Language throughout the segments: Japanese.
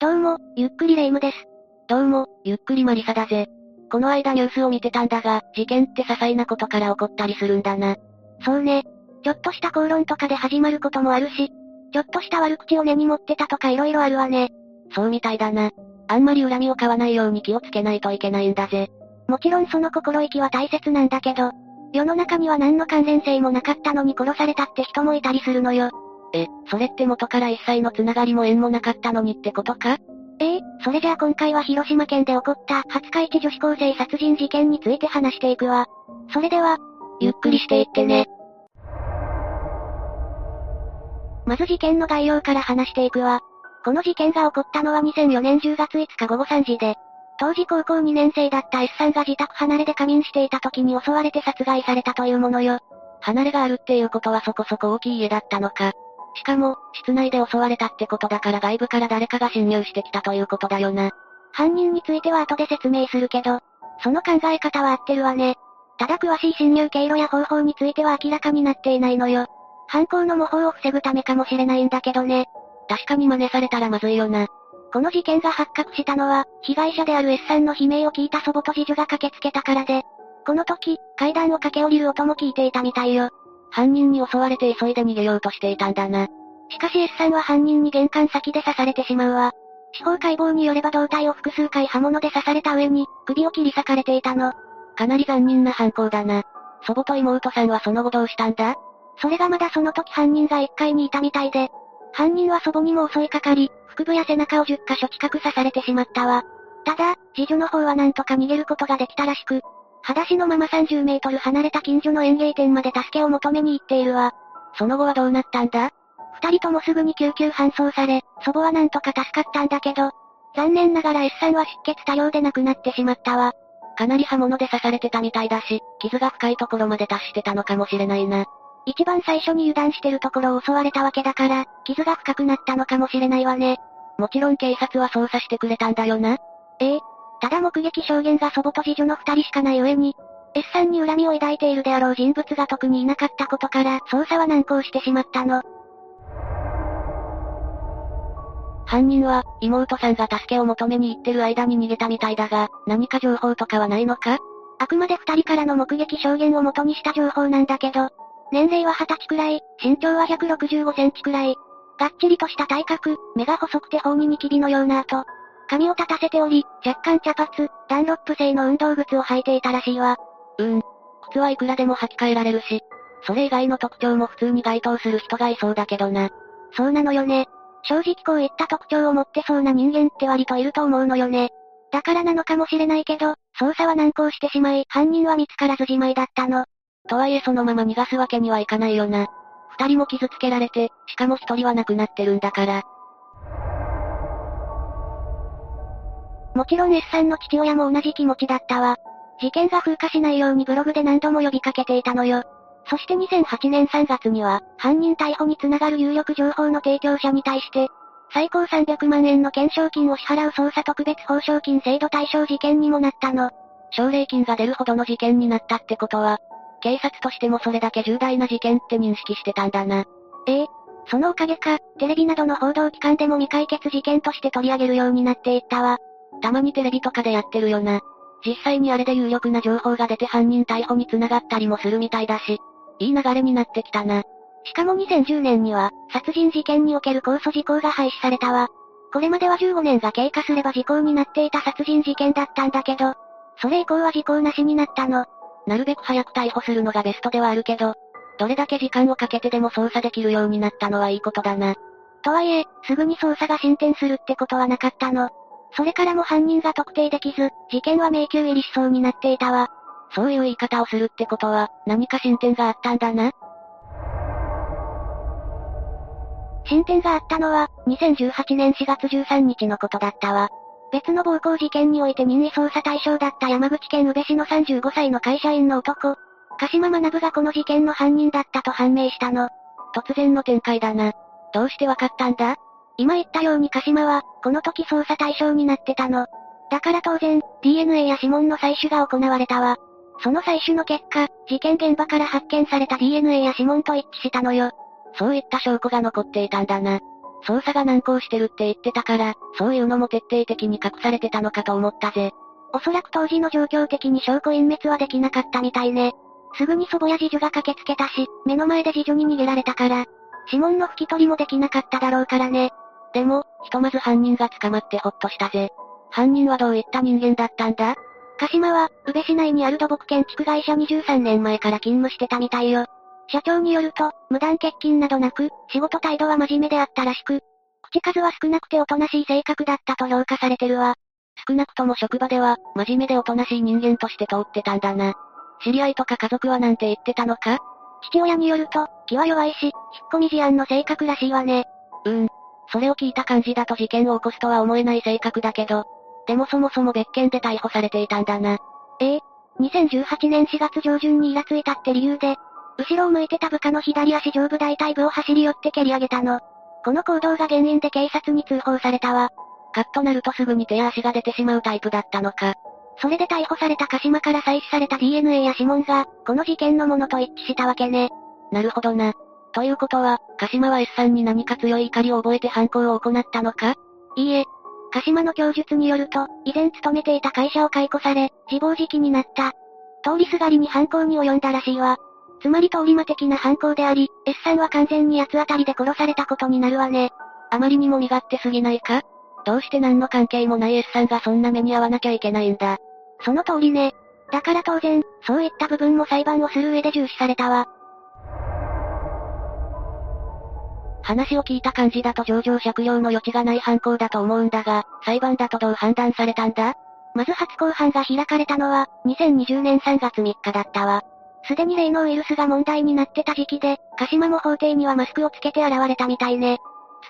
どうも、ゆっくりレ夢ムです。どうも、ゆっくりマリサだぜ。この間ニュースを見てたんだが、事件って些細なことから起こったりするんだな。そうね。ちょっとした口論とかで始まることもあるし、ちょっとした悪口を根に持ってたとか色々あるわね。そうみたいだな。あんまり恨みを買わないように気をつけないといけないんだぜ。もちろんその心意気は大切なんだけど、世の中には何の関連性もなかったのに殺されたって人もいたりするのよ。え、それって元から一切のつながりも縁もなかったのにってことか？ええそれじゃあ今回は広島県で起こった廿日市女子高生殺人事件について話していくわ。それでは、ゆっくりしていってね。まず事件の概要から話していくわ。この事件が起こったのは2004年10月5日午後3時で、当時高校2年生だった S さんが自宅離れで仮眠していた時に襲われて殺害されたというものよ。離れがあるっていうことはそこそこ大きい家だったのか？しかも、室内で襲われたってことだから外部から誰かが侵入してきたということだよな。犯人については後で説明するけど、その考え方は合ってるわね。ただ詳しい侵入経路や方法については明らかになっていないのよ。犯行の模倣を防ぐためかもしれないんだけどね。確かに真似されたらまずいよな。この事件が発覚したのは、被害者である S さんの悲鳴を聞いた祖母と次女が駆けつけたからで、この時、階段を駆け下りる音も聞いていたみたいよ。犯人に襲われて急いで逃げようとしていたんだな。しかし S さんは犯人に玄関先で刺されてしまうわ。司法解剖によれば胴体を複数回刃物で刺された上に、首を切り裂かれていたの。かなり残忍な犯行だな。祖母と妹さんはその後どうしたんだ？それがまだその時犯人が1階にいたみたいで、犯人は祖母にも襲いかかり、腹部や背中を10箇所近く刺されてしまったわ。ただ、次女の方はなんとか逃げることができたらしく、裸足のまま30メートル離れた近所の園芸店まで助けを求めに行っているわ。その後はどうなったんだ？二人ともすぐに救急搬送され、祖母はなんとか助かったんだけど、残念ながら S さんは出血多量で亡くなってしまったわ。かなり刃物で刺されてたみたいだし、傷が深いところまで達してたのかもしれないな。一番最初に油断してるところを襲われたわけだから、傷が深くなったのかもしれないわね。もちろん警察は捜査してくれたんだよな。ええ。ただ目撃証言が祖母と次女の二人しかない上に、S さんに恨みを抱いているであろう人物が特にいなかったことから、捜査は難航してしまったの。犯人は、妹さんが助けを求めに行ってる間に逃げたみたいだが、何か情報とかはないのか？あくまで二人からの目撃証言を元にした情報なんだけど、年齢は二十歳くらい、身長は165センチくらい。がっちりとした体格、目が細くて頬にニキビのような跡。髪を立たせており、若干茶髪、ダンロップ製の運動靴を履いていたらしいわ。うーん。靴はいくらでも履き替えられるし、それ以外の特徴も普通に該当する人がいそうだけどな。そうなのよね。正直こういった特徴を持ってそうな人間って割といると思うのよね。だからなのかもしれないけど、捜査は難航してしまい、犯人は見つからずじまいだったの。とはいえそのまま逃がすわけにはいかないよな。二人も傷つけられて、しかも一人は亡くなってるんだから。もちろん S さんの父親も同じ気持ちだったわ。事件が風化しないようにブログで何度も呼びかけていたのよ。そして2008年3月には、犯人逮捕につながる有力情報の提供者に対して、最高300万円の懸賞金を支払う捜査特別報奨金制度対象事件にもなったの。奨励金が出るほどの事件になったってことは、警察としてもそれだけ重大な事件って認識してたんだな。ええ。そのおかげか、テレビなどの報道機関でも未解決事件として取り上げるようになっていったわ。たまにテレビとかでやってるよな。実際にあれで有力な情報が出て犯人逮捕に繋がったりもするみたいだし、いい流れになってきたな。しかも2010年には、殺人事件における控訴事項が廃止されたわ。これまでは15年が経過すれば時効になっていた殺人事件だったんだけど、それ以降は時効なしになったの。なるべく早く逮捕するのがベストではあるけど、どれだけ時間をかけてでも捜査できるようになったのはいいことだな。とはいえ、すぐに捜査が進展するってことはなかったの。それからも犯人が特定できず、事件は迷宮入りしそうになっていたわ。そういう言い方をするってことは、何か進展があったんだな進展があったのは、2018年4月13日のことだったわ。別の暴行事件において任意捜査対象だった山口県宇部市の35歳の会社員の男、鹿島学がこの事件の犯人だったと判明したの。突然の展開だな。どうしてわかったんだ？今言ったように鹿島は、この時捜査対象になってたの。だから当然、DNA や指紋の採取が行われたわ。その採取の結果、事件現場から発見された DNA や指紋と一致したのよ。そういった証拠が残っていたんだな。捜査が難航してるって言ってたから、そういうのも徹底的に隠されてたのかと思ったぜ。おそらく当時の状況的に証拠隠滅はできなかったみたいね。すぐに祖母や次女が駆けつけたし、目の前で次女に逃げられたから、指紋の拭き取りもできなかっただろうからね。でも、ひとまず犯人が捕まってほっとしたぜ。犯人はどういった人間だったんだ？鹿島は、宇部市内にある土木建築会社23年前から勤務してたみたいよ。社長によると、無断欠勤などなく、仕事態度は真面目であったらしく、口数は少なくておとなしい性格だったと評価されてるわ。少なくとも職場では、真面目でおとなしい人間として通ってたんだな。知り合いとか家族はなんて言ってたのか？父親によると、気は弱いし、引っ込み思案の性格らしいわね。うーん。それを聞いた感じだと事件を起こすとは思えない性格だけど、でもそもそも別件で逮捕されていたんだな。ええ。2018年4月上旬にイラついたって理由で、後ろを向いてた部下の左足上部大腿部を走り寄って蹴り上げたの。この行動が原因で警察に通報されたわ。カッとなるとすぐに手や足が出てしまうタイプだったのか。それで逮捕された鹿島から採取された DNA や指紋が、この事件のものと一致したわけね。なるほどな。ということは、鹿島は S さんに何か強い怒りを覚えて犯行を行ったのか？いいえ。鹿島の供述によると、以前勤めていた会社を解雇され、自暴自棄になった。通りすがりに犯行に及んだらしいわ。つまり通り魔的な犯行であり、S さんは完全に八つ当たりで殺されたことになるわね。あまりにも身勝手すぎないか？どうして何の関係もない S さんがそんな目に遭わなきゃいけないんだ？その通りね。だから当然、そういった部分も裁判をする上で重視されたわ。話を聞いた感じだと上場借用の余地がない犯行だと思うんだが、裁判だとどう判断されたんだ？まず初公判が開かれたのは、2020年3月3日だったわ。すでに例のウイルスが問題になってた時期で、鹿島も法廷にはマスクをつけて現れたみたいね。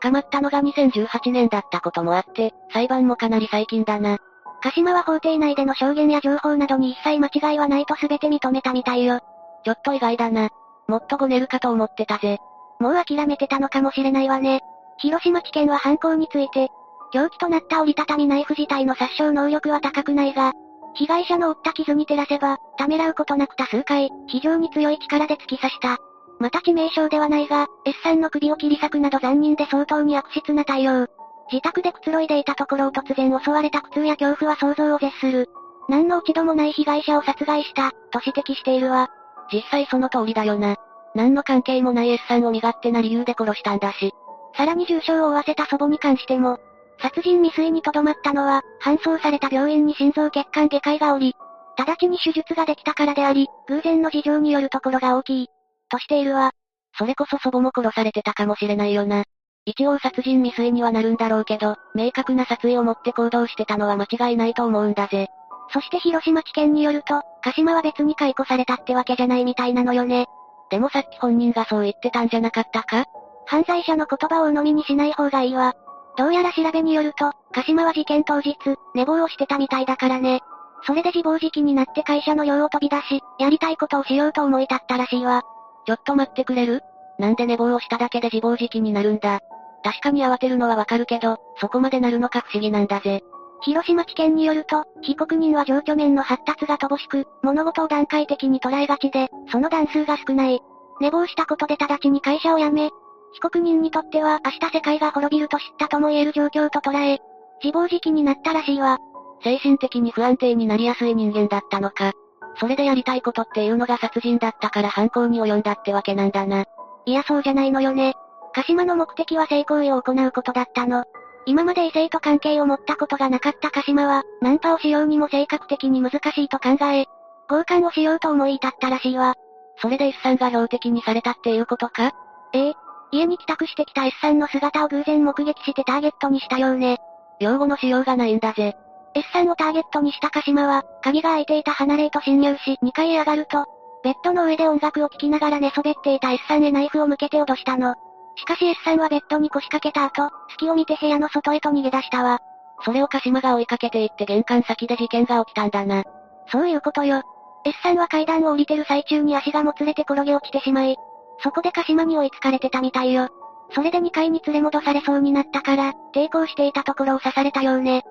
捕まったのが2018年だったこともあって、裁判もかなり最近だな。鹿島は法廷内での証言や情報などに一切間違いはないと全て認めたみたいよ。ちょっと意外だな。もっとごねるかと思ってたぜ。もう諦めてたのかもしれないわね。広島地検は犯行について、凶器となった折りたたみナイフ自体の殺傷能力は高くないが、被害者の負った傷に照らせば、ためらうことなく多数回、非常に強い力で突き刺した。また致命傷ではないが、S さんの首を切り裂くなど残忍で相当に悪質な対応。自宅でくつろいでいたところを突然襲われた苦痛や恐怖は想像を絶する。何の落ち度もない被害者を殺害した、と指摘しているわ。実際その通りだよな。何の関係もない S さんを身勝手な理由で殺したんだし。さらに重傷を負わせた祖母に関しても、殺人未遂にとどまったのは、搬送された病院に心臓血管外科医がおり、直ちに手術ができたからであり、偶然の事情によるところが大きい。としているわ。それこそ祖母も殺されてたかもしれないよな。一応殺人未遂にはなるんだろうけど、明確な殺意を持って行動してたのは間違いないと思うんだぜ。そして広島地検によると、鹿島は別に解雇されたってわけじゃないみたいなのよね。でもさっき本人がそう言ってたんじゃなかったか？犯罪者の言葉を鵜呑みにしない方がいいわ。どうやら調べによると、鹿島は事件当日、寝坊をしてたみたいだからね。それで自暴自棄になって会社の寮を飛び出し、やりたいことをしようと思い立ったらしいわ。ちょっと待ってくれる？なんで寝坊をしただけで自暴自棄になるんだ？確かに慌てるのはわかるけど、そこまでなるのか不思議なんだぜ。広島地検によると、被告人は情緒面の発達が乏しく、物事を段階的に捉えがちで、その段数が少ない。寝坊したことで直ちに会社を辞め、被告人にとっては明日世界が滅びると知ったとも言える状況と捉え、自暴自棄になったらしいわ。精神的に不安定になりやすい人間だったのか。それでやりたいことっていうのが殺人だったから犯行に及んだってわけなんだな。いやそうじゃないのよね。鹿島の目的は性行為を行うことだったの。今まで異性と関係を持ったことがなかった鹿島は、ナンパをしようにも性格的に難しいと考え、強姦をしようと思い至ったらしいわ。それで S さんが標的にされたっていうことか？ええ。家に帰宅してきた S さんの姿を偶然目撃してターゲットにしたようね。用語のしようがないんだぜ。S さんをターゲットにした鹿島は、鍵が開いていた離れへと侵入し、2階へ上がると、ベッドの上で音楽を聴きながら寝そべっていた S さんへナイフを向けて脅したの。しかし S さんはベッドに腰掛けた後、隙を見て部屋の外へと逃げ出したわ。それを鹿島が追いかけていって玄関先で事件が起きたんだな。そういうことよ。S さんは階段を降りてる最中に足がもつれて転げ落ちてしまい、そこで鹿島に追いつかれてたみたいよ。それで2階に連れ戻されそうになったから、抵抗していたところを刺されたようね。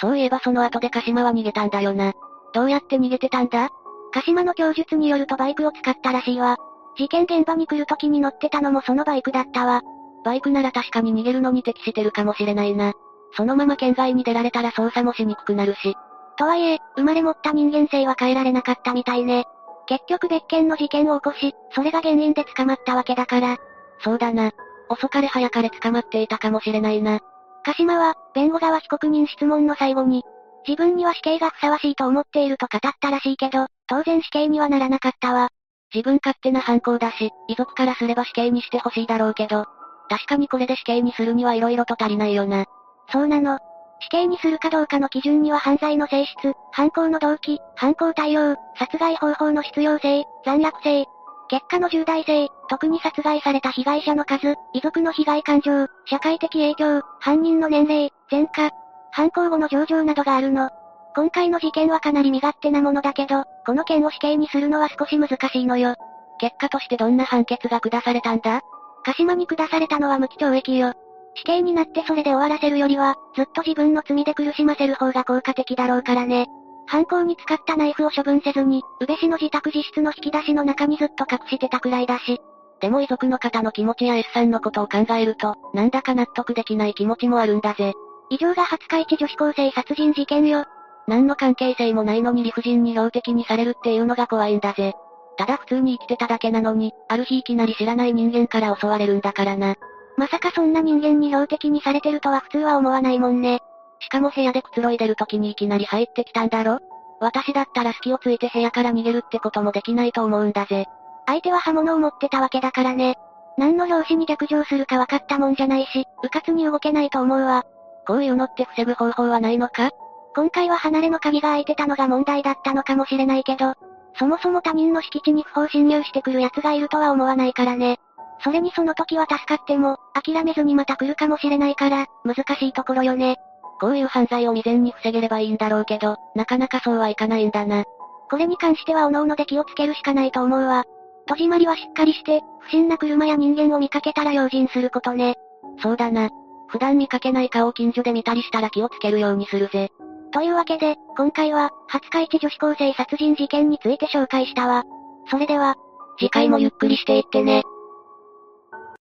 そういえばその後で鹿島は逃げたんだよな。どうやって逃げてたんだ？鹿島の供述によるとバイクを使ったらしいわ。事件現場に来る時に乗ってたのもそのバイクだったわ。バイクなら確かに逃げるのに適してるかもしれないな。そのまま県外に出られたら捜査もしにくくなるし。とはいえ、生まれ持った人間性は変えられなかったみたいね。結局別件の事件を起こし、それが原因で捕まったわけだから。そうだな。遅かれ早かれ捕まっていたかもしれないな。鹿島は、弁護側被告人質問の最後に、自分には死刑がふさわしいと思っていると語ったらしいけど、当然死刑にはならなかったわ。自分勝手な犯行だし、遺族からすれば死刑にしてほしいだろうけど、確かにこれで死刑にするには色々と足りないよな。そうなの。死刑にするかどうかの基準には犯罪の性質、犯行の動機、犯行対応、殺害方法の必要性、残虐性、結果の重大性、特に殺害された被害者の数、遺族の被害感情、社会的影響、犯人の年齢、前科、犯行後の情状などがあるの。今回の事件はかなり身勝手なものだけど、この件を死刑にするのは少し難しいのよ。結果としてどんな判決が下されたんだ？鹿島に下されたのは無期懲役よ。死刑になってそれで終わらせるよりは、ずっと自分の罪で苦しませる方が効果的だろうからね。犯行に使ったナイフを処分せずに、宇部市の自宅自室の引き出しの中にずっと隠してたくらいだし。でも遺族の方の気持ちや S さんのことを考えると、なんだか納得できない気持ちもあるんだぜ。以上が廿日市女子高生殺人事件よ。何の関係性もないのに理不尽に標的にされるっていうのが怖いんだぜ。ただ普通に生きてただけなのに、ある日いきなり知らない人間から襲われるんだからな。まさかそんな人間に標的にされてるとは普通は思わないもんね。しかも部屋でくつろいでる時にいきなり入ってきたんだろ？私だったら隙をついて部屋から逃げるってこともできないと思うんだぜ。相手は刃物を持ってたわけだからね。何の拍子に逆上するか分かったもんじゃないし、迂闊に動けないと思うわ。こういうのって防ぐ方法はないのか？今回は離れの鍵が開いてたのが問題だったのかもしれないけど、そもそも他人の敷地に不法侵入してくる奴がいるとは思わないからね。それにその時は助かっても、諦めずにまた来るかもしれないから、難しいところよね。こういう犯罪を未然に防げればいいんだろうけど、なかなかそうはいかないんだな。これに関しては各々で気をつけるしかないと思うわ。戸締まりはしっかりして、不審な車や人間を見かけたら用心することね。そうだな。普段見かけない顔を近所で見たりしたら気をつけるようにするぜ。というわけで、今回は、廿日市女子高生殺人事件について紹介したわ。それでは、次回もゆっくりしていってね。